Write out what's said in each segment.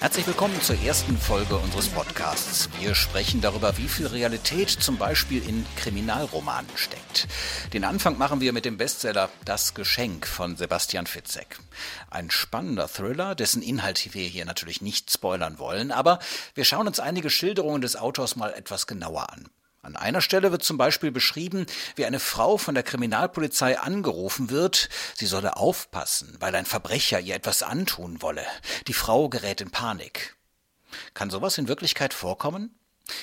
Herzlich willkommen zur ersten Folge unseres Podcasts. Wir sprechen darüber, wie viel Realität zum Beispiel in Kriminalromanen steckt. Den Anfang machen wir mit dem Bestseller Das Geschenk von Sebastian Fitzek. Ein spannender Thriller, dessen Inhalt wir hier natürlich nicht spoilern wollen, aber wir schauen uns einige Schilderungen des Autors mal etwas genauer an. An einer Stelle wird zum Beispiel beschrieben, wie eine Frau von der Kriminalpolizei angerufen wird, sie solle aufpassen, weil ein Verbrecher ihr etwas antun wolle. Die Frau gerät in Panik. Kann sowas in Wirklichkeit vorkommen?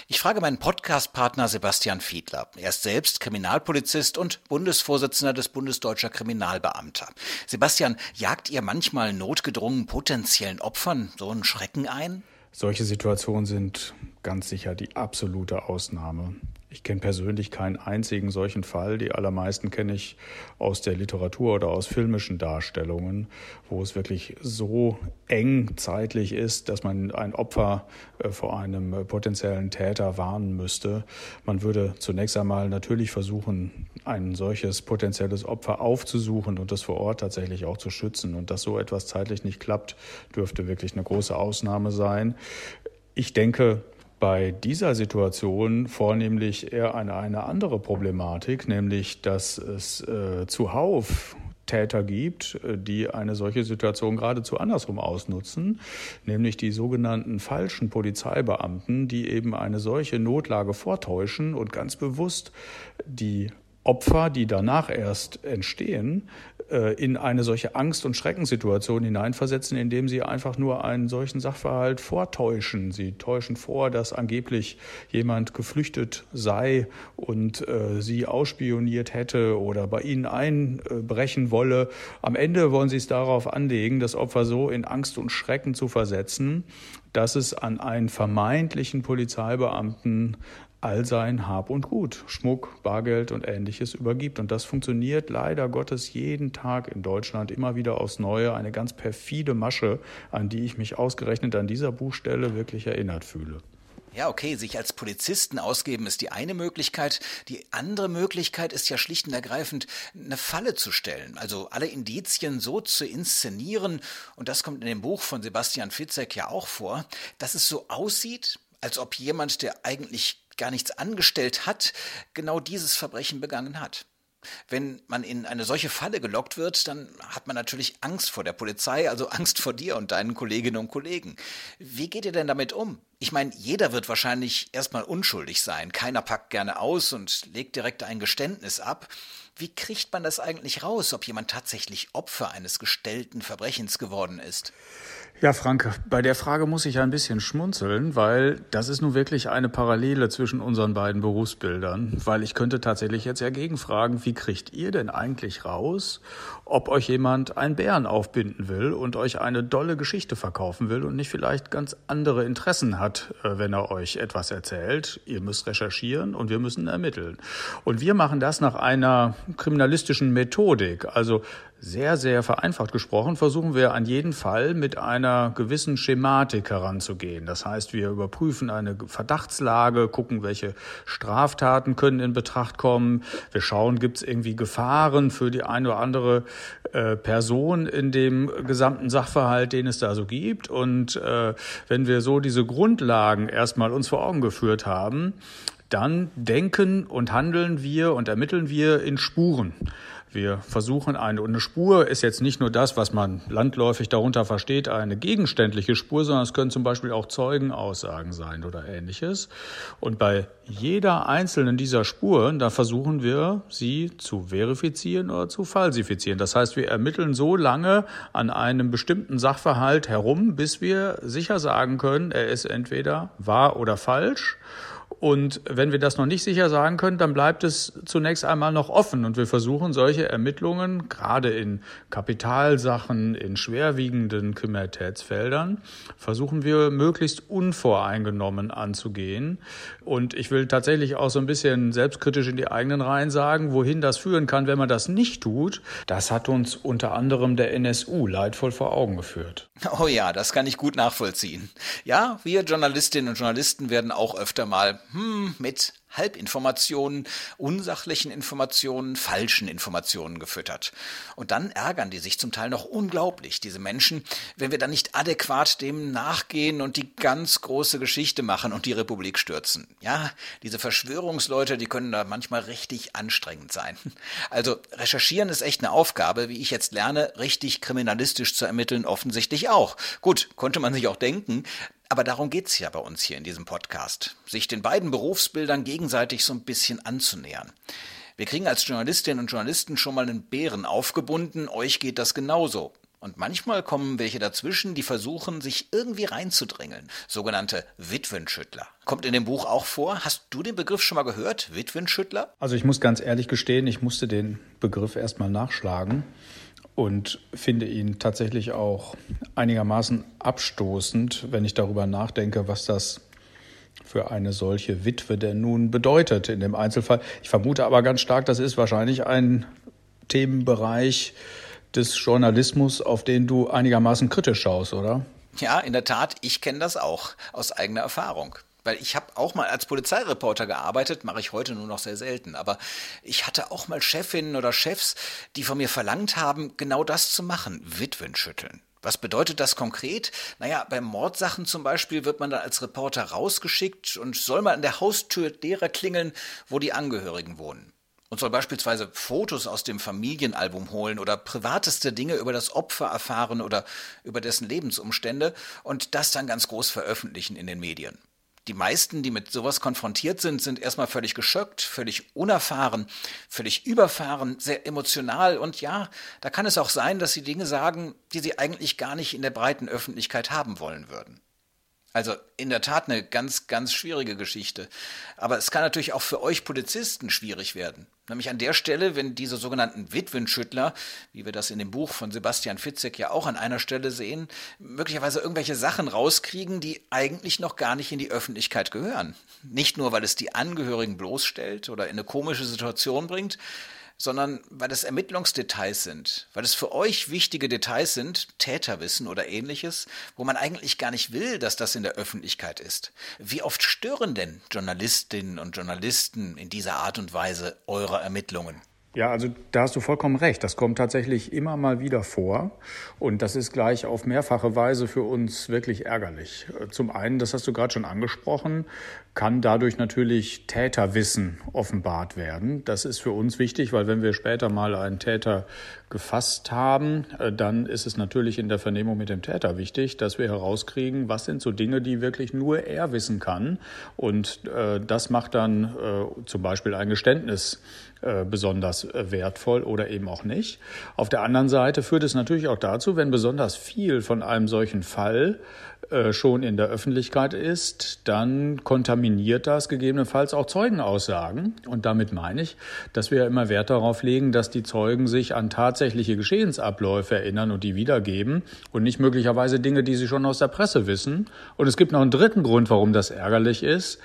Ich frage meinen Podcast-Partner Sebastian Fiedler. Er ist selbst Kriminalpolizist und Bundesvorsitzender des Bundesdeutscher Kriminalbeamter. Sebastian, jagt ihr manchmal notgedrungen potenziellen Opfern so einen Schrecken ein? Solche Situationen sind ganz sicher die absolute Ausnahme. Ich kenne persönlich keinen einzigen solchen Fall. Die allermeisten kenne ich aus der Literatur oder aus filmischen Darstellungen, wo es wirklich so eng zeitlich ist, dass man ein Opfer äh, vor einem äh, potenziellen Täter warnen müsste. Man würde zunächst einmal natürlich versuchen, ein solches potenzielles Opfer aufzusuchen und das vor Ort tatsächlich auch zu schützen. Und dass so etwas zeitlich nicht klappt, dürfte wirklich eine große Ausnahme sein. Ich denke, bei dieser Situation vornehmlich eher eine, eine andere Problematik, nämlich dass es äh, zuhauf Täter gibt, äh, die eine solche Situation geradezu andersrum ausnutzen, nämlich die sogenannten falschen Polizeibeamten, die eben eine solche Notlage vortäuschen und ganz bewusst die Opfer, die danach erst entstehen, äh, in eine solche Angst- und Schreckenssituation hineinversetzen, indem sie einfach nur einen solchen Sachverhalt vortäuschen. Sie täuschen vor, dass angeblich jemand geflüchtet sei und äh, sie ausspioniert hätte oder bei ihnen einbrechen wolle. Am Ende wollen sie es darauf anlegen, das Opfer so in Angst und Schrecken zu versetzen, dass es an einen vermeintlichen Polizeibeamten all sein Hab und Gut, Schmuck, Bargeld und ähnliches übergibt. Und das funktioniert leider Gottes jeden Tag in Deutschland immer wieder aufs Neue. Eine ganz perfide Masche, an die ich mich ausgerechnet an dieser Buchstelle wirklich erinnert fühle. Ja, okay, sich als Polizisten ausgeben ist die eine Möglichkeit. Die andere Möglichkeit ist ja schlicht und ergreifend, eine Falle zu stellen, also alle Indizien so zu inszenieren, und das kommt in dem Buch von Sebastian Fitzek ja auch vor, dass es so aussieht, als ob jemand, der eigentlich gar nichts angestellt hat, genau dieses Verbrechen begangen hat. Wenn man in eine solche Falle gelockt wird, dann hat man natürlich Angst vor der Polizei, also Angst vor dir und deinen Kolleginnen und Kollegen. Wie geht ihr denn damit um? Ich meine, jeder wird wahrscheinlich erstmal unschuldig sein. Keiner packt gerne aus und legt direkt ein Geständnis ab. Wie kriegt man das eigentlich raus, ob jemand tatsächlich Opfer eines gestellten Verbrechens geworden ist? Ja, Frank, bei der Frage muss ich ein bisschen schmunzeln, weil das ist nun wirklich eine Parallele zwischen unseren beiden Berufsbildern. Weil ich könnte tatsächlich jetzt ja gegenfragen, wie kriegt ihr denn eigentlich raus, ob euch jemand einen Bären aufbinden will und euch eine dolle Geschichte verkaufen will und nicht vielleicht ganz andere Interessen hat, äh, wenn er euch etwas erzählt. Ihr müsst recherchieren und wir müssen ermitteln. Und wir machen das nach einer kriminalistischen Methodik. Also sehr, sehr vereinfacht gesprochen, versuchen wir an jeden Fall mit einer gewissen Schematik heranzugehen. Das heißt, wir überprüfen eine Verdachtslage, gucken, welche Straftaten können in Betracht kommen. Wir schauen, gibt es irgendwie Gefahren für die eine oder andere äh, Person in dem gesamten Sachverhalt, den es da so gibt. Und äh, wenn wir so diese Grundlagen erstmal uns vor Augen geführt haben, dann denken und handeln wir und ermitteln wir in Spuren. Wir versuchen eine, und eine Spur ist jetzt nicht nur das, was man landläufig darunter versteht, eine gegenständliche Spur, sondern es können zum Beispiel auch Zeugenaussagen sein oder ähnliches. Und bei jeder einzelnen dieser Spuren, da versuchen wir, sie zu verifizieren oder zu falsifizieren. Das heißt, wir ermitteln so lange an einem bestimmten Sachverhalt herum, bis wir sicher sagen können, er ist entweder wahr oder falsch Und wenn wir das noch nicht sicher sagen können, dann bleibt es zunächst einmal noch offen. Und wir versuchen solche Ermittlungen, gerade in Kapitalsachen, in schwerwiegenden Kriminalitätsfeldern, versuchen wir möglichst unvoreingenommen anzugehen. Und ich will tatsächlich auch so ein bisschen selbstkritisch in die eigenen Reihen sagen, wohin das führen kann, wenn man das nicht tut. Das hat uns unter anderem der NSU leidvoll vor Augen geführt. Oh ja, das kann ich gut nachvollziehen. Ja, wir Journalistinnen und Journalisten werden auch öfter mal hm, mit Halbinformationen, unsachlichen Informationen, falschen Informationen gefüttert. Und dann ärgern die sich zum Teil noch unglaublich, diese Menschen, wenn wir dann nicht adäquat dem nachgehen und die ganz große Geschichte machen und die Republik stürzen. Ja, diese Verschwörungsleute, die können da manchmal richtig anstrengend sein. Also recherchieren ist echt eine Aufgabe, wie ich jetzt lerne, richtig kriminalistisch zu ermitteln, offensichtlich auch. Gut, konnte man sich auch denken, aber darum geht's ja bei uns hier in diesem Podcast, sich den beiden Berufsbildern gegenseitig so ein bisschen anzunähern. Wir kriegen als Journalistinnen und Journalisten schon mal einen Bären aufgebunden, euch geht das genauso. Und manchmal kommen welche dazwischen, die versuchen, sich irgendwie reinzudrängeln. Sogenannte Witwenschüttler. Kommt in dem Buch auch vor. Hast du den Begriff schon mal gehört? Witwenschüttler? Also ich muss ganz ehrlich gestehen, ich musste den Begriff erstmal nachschlagen und finde ihn tatsächlich auch einigermaßen abstoßend, wenn ich darüber nachdenke, was das für eine solche Witwe denn nun bedeutet in dem Einzelfall. Ich vermute aber ganz stark, das ist wahrscheinlich ein Themenbereich des Journalismus, auf den du einigermaßen kritisch schaust, oder? Ja, in der Tat, ich kenne das auch aus eigener Erfahrung weil ich habe auch mal als Polizeireporter gearbeitet, mache ich heute nur noch sehr selten, aber ich hatte auch mal Chefinnen oder Chefs, die von mir verlangt haben, genau das zu machen, Witwen schütteln. Was bedeutet das konkret? Naja, bei Mordsachen zum Beispiel wird man dann als Reporter rausgeschickt und soll mal an der Haustür derer klingeln, wo die Angehörigen wohnen. Und soll beispielsweise Fotos aus dem Familienalbum holen oder privateste Dinge über das Opfer erfahren oder über dessen Lebensumstände und das dann ganz groß veröffentlichen in den Medien die meisten, die mit sowas konfrontiert sind, sind erstmal völlig geschockt, völlig unerfahren, völlig überfahren, sehr emotional und ja, da kann es auch sein, dass sie Dinge sagen, die sie eigentlich gar nicht in der breiten Öffentlichkeit haben wollen würden. Also in der Tat eine ganz, ganz schwierige Geschichte. Aber es kann natürlich auch für euch Polizisten schwierig werden. Nämlich an der Stelle, wenn diese sogenannten Witwenschüttler, wie wir das in dem Buch von Sebastian Fitzek ja auch an einer Stelle sehen, möglicherweise irgendwelche Sachen rauskriegen, die eigentlich noch gar nicht in die Öffentlichkeit gehören. Nicht nur, weil es die Angehörigen bloßstellt oder in eine komische Situation bringt, sondern weil es Ermittlungsdetails sind, weil es für euch wichtige Details sind, Täterwissen oder ähnliches, wo man eigentlich gar nicht will, dass das in der Öffentlichkeit ist. Wie oft stören denn Journalistinnen und Journalisten in dieser Art und Weise eure Ermittlungen? Ja, also da hast du vollkommen recht. Das kommt tatsächlich immer mal wieder vor. Und das ist gleich auf mehrfache Weise für uns wirklich ärgerlich. Zum einen, das hast du gerade schon angesprochen, kann dadurch natürlich Täterwissen offenbart werden. Das ist für uns wichtig, weil wenn wir später mal einen Täter gefasst haben, äh, dann ist es natürlich in der Vernehmung mit dem Täter wichtig, dass wir herauskriegen, was sind so Dinge, die wirklich nur er wissen kann. Und äh, das macht dann äh, zum Beispiel ein Geständnis äh, besonders äh, wertvoll oder eben auch nicht. Auf der anderen Seite führt es natürlich auch dazu, wenn besonders viel von einem solchen Fall schon in der Öffentlichkeit ist, dann kontaminiert das gegebenenfalls auch Zeugenaussagen. Und damit meine ich, dass wir immer Wert darauf legen, dass die Zeugen sich an tatsächliche Geschehensabläufe erinnern und die wiedergeben und nicht möglicherweise Dinge, die sie schon aus der Presse wissen. Und es gibt noch einen dritten Grund, warum das ärgerlich ist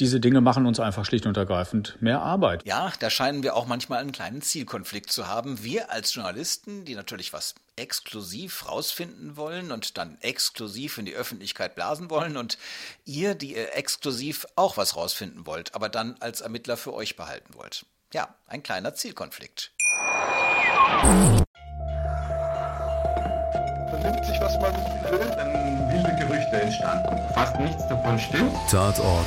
diese Dinge machen uns einfach schlicht und ergreifend mehr Arbeit. Ja, da scheinen wir auch manchmal einen kleinen Zielkonflikt zu haben. Wir als Journalisten, die natürlich was exklusiv rausfinden wollen und dann exklusiv in die Öffentlichkeit blasen wollen und ihr, die ihr exklusiv auch was rausfinden wollt, aber dann als Ermittler für euch behalten wollt. Ja, ein kleiner Zielkonflikt. Vernimmt sich, was man will, dann wilde Gerüchte entstanden. Fast nichts davon stimmt. Tatort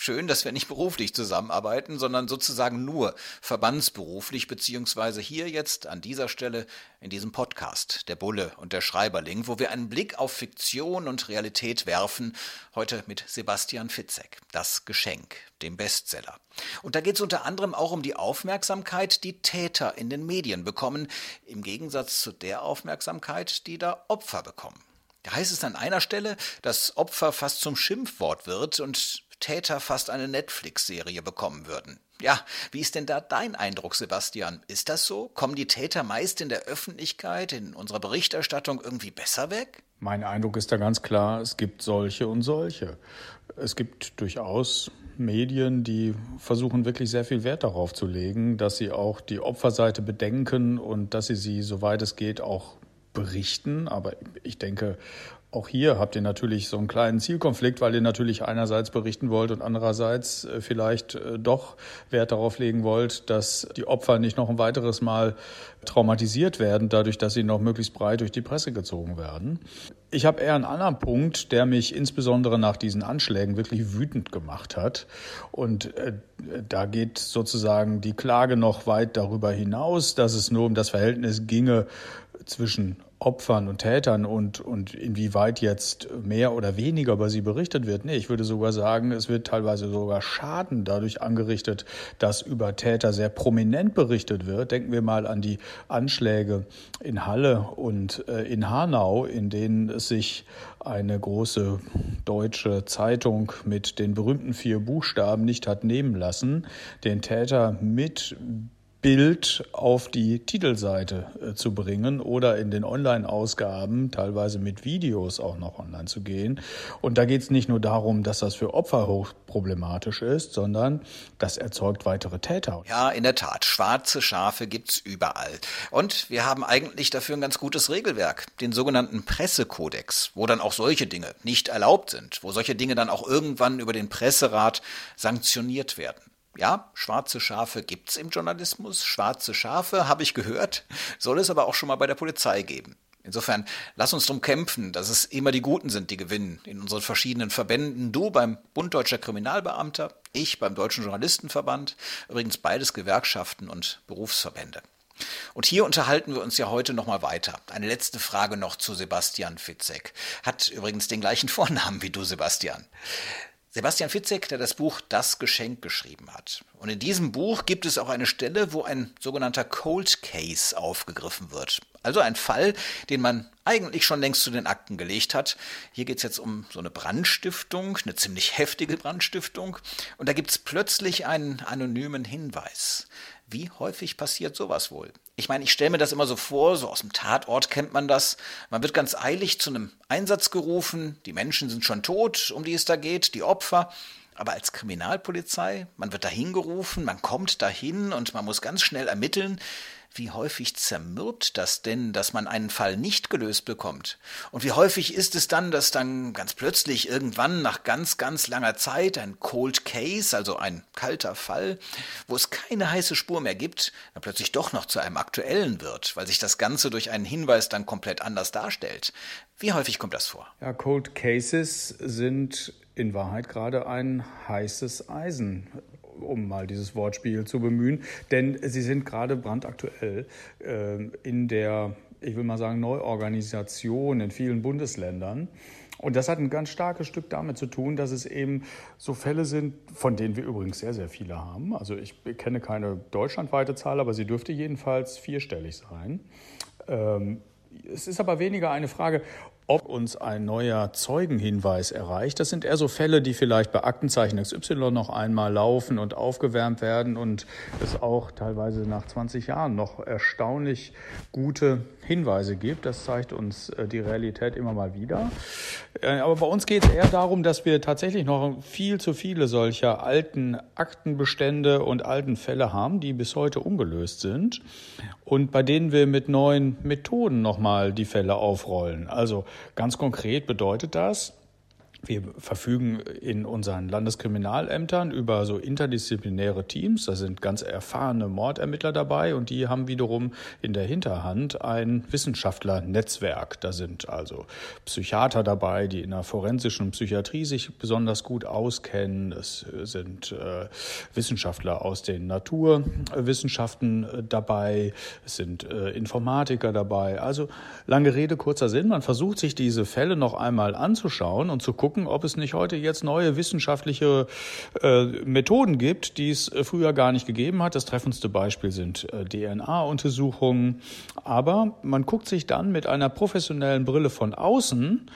Schön, dass wir nicht beruflich zusammenarbeiten, sondern sozusagen nur verbandsberuflich, beziehungsweise hier jetzt an dieser Stelle in diesem Podcast, der Bulle und der Schreiberling, wo wir einen Blick auf Fiktion und Realität werfen, heute mit Sebastian Fitzek, das Geschenk, dem Bestseller. Und da geht es unter anderem auch um die Aufmerksamkeit, die Täter in den Medien bekommen, im Gegensatz zu der Aufmerksamkeit, die da Opfer bekommen. Da heißt es an einer Stelle, dass Opfer fast zum Schimpfwort wird und Täter fast eine Netflix-Serie bekommen würden. Ja, wie ist denn da dein Eindruck, Sebastian? Ist das so? Kommen die Täter meist in der Öffentlichkeit, in unserer Berichterstattung irgendwie besser weg? Mein Eindruck ist da ganz klar, es gibt solche und solche. Es gibt durchaus Medien, die versuchen wirklich sehr viel Wert darauf zu legen, dass sie auch die Opferseite bedenken und dass sie sie, soweit es geht, auch berichten. Aber ich denke, auch hier habt ihr natürlich so einen kleinen Zielkonflikt, weil ihr natürlich einerseits berichten wollt und andererseits äh, vielleicht äh, doch Wert darauf legen wollt, dass die Opfer nicht noch ein weiteres Mal traumatisiert werden, dadurch, dass sie noch möglichst breit durch die Presse gezogen werden. Ich habe eher einen anderen Punkt, der mich insbesondere nach diesen Anschlägen wirklich wütend gemacht hat. Und äh, da geht sozusagen die Klage noch weit darüber hinaus, dass es nur um das Verhältnis ginge zwischen Opfern und Tätern und, und inwieweit jetzt mehr oder weniger über sie berichtet wird. Nee, ich würde sogar sagen, es wird teilweise sogar Schaden dadurch angerichtet, dass über Täter sehr prominent berichtet wird. Denken wir mal an die Anschläge in Halle und äh, in Hanau, in denen es sich eine große deutsche Zeitung mit den berühmten vier Buchstaben nicht hat nehmen lassen, den Täter mit Bild auf die Titelseite äh, zu bringen oder in den Online-Ausgaben teilweise mit Videos auch noch online zu gehen. Und da geht es nicht nur darum, dass das für Opfer hochproblematisch ist, sondern das erzeugt weitere Täter. Ja, in der Tat. Schwarze Schafe gibt's überall. Und wir haben eigentlich dafür ein ganz gutes Regelwerk, den sogenannten Pressekodex, wo dann auch solche Dinge nicht erlaubt sind, wo solche Dinge dann auch irgendwann über den Presserat sanktioniert werden. Ja, schwarze Schafe gibt's im Journalismus. Schwarze Schafe, habe ich gehört, soll es aber auch schon mal bei der Polizei geben. Insofern, lass uns drum kämpfen, dass es immer die Guten sind, die gewinnen. In unseren verschiedenen Verbänden. Du beim Bund Deutscher Kriminalbeamter, ich beim Deutschen Journalistenverband. Übrigens beides Gewerkschaften und Berufsverbände. Und hier unterhalten wir uns ja heute nochmal weiter. Eine letzte Frage noch zu Sebastian Fitzek. Hat übrigens den gleichen Vornamen wie du, Sebastian. Sebastian Fitzek, der das Buch Das Geschenk geschrieben hat. Und in diesem Buch gibt es auch eine Stelle, wo ein sogenannter Cold Case aufgegriffen wird. Also ein Fall, den man eigentlich schon längst zu den Akten gelegt hat. Hier geht es jetzt um so eine Brandstiftung, eine ziemlich heftige Brandstiftung. Und da gibt es plötzlich einen anonymen Hinweis. Wie häufig passiert sowas wohl? Ich meine, ich stelle mir das immer so vor, so aus dem Tatort kennt man das. Man wird ganz eilig zu einem Einsatz gerufen, die Menschen sind schon tot, um die es da geht, die Opfer. Aber als Kriminalpolizei, man wird dahin gerufen, man kommt dahin und man muss ganz schnell ermitteln. Wie häufig zermürbt das denn, dass man einen Fall nicht gelöst bekommt? Und wie häufig ist es dann, dass dann ganz plötzlich irgendwann nach ganz, ganz langer Zeit ein Cold Case, also ein kalter Fall, wo es keine heiße Spur mehr gibt, dann plötzlich doch noch zu einem aktuellen wird, weil sich das Ganze durch einen Hinweis dann komplett anders darstellt? Wie häufig kommt das vor? Ja, Cold Cases sind in Wahrheit gerade ein heißes Eisen um mal dieses Wortspiel zu bemühen, denn sie sind gerade brandaktuell äh, in der, ich will mal sagen, Neuorganisation in vielen Bundesländern. Und das hat ein ganz starkes Stück damit zu tun, dass es eben so Fälle sind, von denen wir übrigens sehr, sehr viele haben. Also ich kenne keine deutschlandweite Zahl, aber sie dürfte jedenfalls vierstellig sein. Ähm, es ist aber weniger eine Frage, ob uns ein neuer Zeugenhinweis erreicht. Das sind eher so Fälle, die vielleicht bei Aktenzeichen XY noch einmal laufen und aufgewärmt werden und es auch teilweise nach 20 Jahren noch erstaunlich gute Hinweise gibt. Das zeigt uns äh, die Realität immer mal wieder. Äh, aber bei uns geht es eher darum, dass wir tatsächlich noch viel zu viele solcher alten Aktenbestände und alten Fälle haben, die bis heute ungelöst sind und bei denen wir mit neuen Methoden nochmal die Fälle aufrollen. Also Ganz konkret bedeutet das, Wir verfügen in unseren Landeskriminalämtern über so interdisziplinäre Teams. Da sind ganz erfahrene Mordermittler dabei und die haben wiederum in der Hinterhand ein Wissenschaftlernetzwerk. Da sind also Psychiater dabei, die in der forensischen Psychiatrie sich besonders gut auskennen. Es sind äh, Wissenschaftler aus den Naturwissenschaften äh, dabei. Es sind äh, Informatiker dabei. Also lange Rede, kurzer Sinn. Man versucht sich diese Fälle noch einmal anzuschauen und zu gucken, gucken, ob es nicht heute jetzt neue wissenschaftliche äh, Methoden gibt, die es äh, früher gar nicht gegeben hat. Das treffendste Beispiel sind äh, DNA-Untersuchungen. Aber man guckt sich dann mit einer professionellen Brille von außen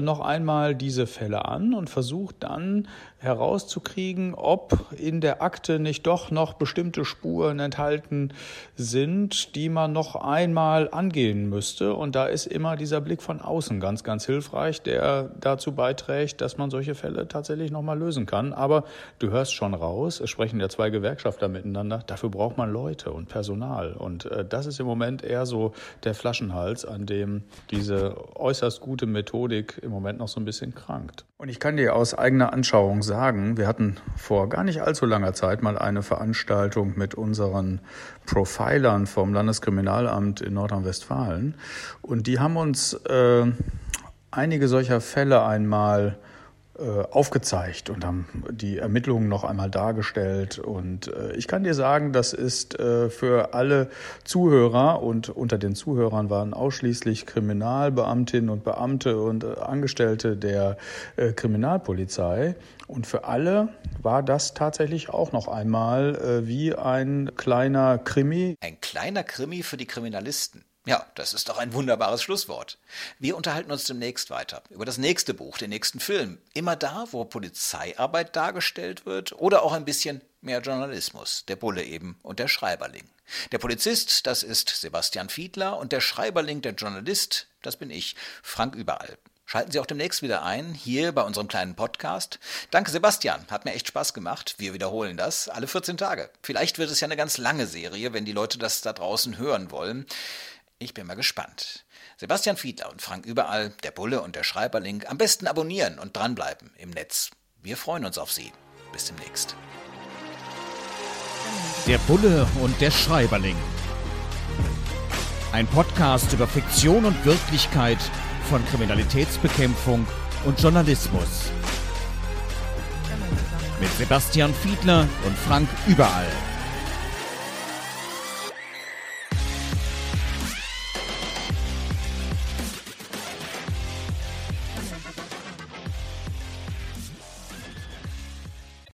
noch einmal diese Fälle an und versucht dann herauszukriegen, ob in der Akte nicht doch noch bestimmte Spuren enthalten sind, die man noch einmal angehen müsste. Und da ist immer dieser Blick von außen ganz, ganz hilfreich, der dazu beiträgt, dass man solche Fälle tatsächlich noch mal lösen kann. Aber du hörst schon raus, es sprechen ja zwei Gewerkschafter miteinander. Dafür braucht man Leute und Personal. Und äh, das ist im Moment eher so der Flaschenhals, an dem diese äußerst gute Methodik im Moment noch so ein bisschen krankt. Und ich kann dir aus eigener Anschauung sagen, wir hatten vor gar nicht allzu langer Zeit mal eine Veranstaltung mit unseren Profilern vom Landeskriminalamt in Nordrhein-Westfalen. Und die haben uns äh, einige solcher Fälle einmal aufgezeigt und haben die Ermittlungen noch einmal dargestellt. Und äh, ich kann dir sagen, das ist äh, für alle Zuhörer und unter den Zuhörern waren ausschließlich Kriminalbeamtinnen und Beamte und Angestellte der Kriminalpolizei. Und für alle war das tatsächlich auch noch einmal wie ein kleiner Krimi. Ein kleiner Krimi für die Kriminalisten. Ja, das ist doch ein wunderbares Schlusswort. Wir unterhalten uns demnächst weiter über das nächste Buch, den nächsten Film. Immer da, wo Polizeiarbeit dargestellt wird oder auch ein bisschen mehr Journalismus. Der Bulle eben und der Schreiberling. Der Polizist, das ist Sebastian Fiedler und der Schreiberling, der Journalist, das bin ich, Frank Überall. Schalten Sie auch demnächst wieder ein, hier bei unserem kleinen Podcast. Danke, Sebastian. Hat mir echt Spaß gemacht. Wir wiederholen das alle 14 Tage. Vielleicht wird es ja eine ganz lange Serie, wenn die Leute das da draußen hören wollen. Ich bin mal gespannt. Sebastian Fiedler und Frank Überall, der Bulle und der Schreiberling, am besten abonnieren und dranbleiben im Netz. Wir freuen uns auf Sie. Bis demnächst. Der Bulle und der Schreiberling. Ein Podcast über Fiktion und Wirklichkeit von Kriminalitätsbekämpfung und Journalismus. Mit Sebastian Fiedler und Frank Überall.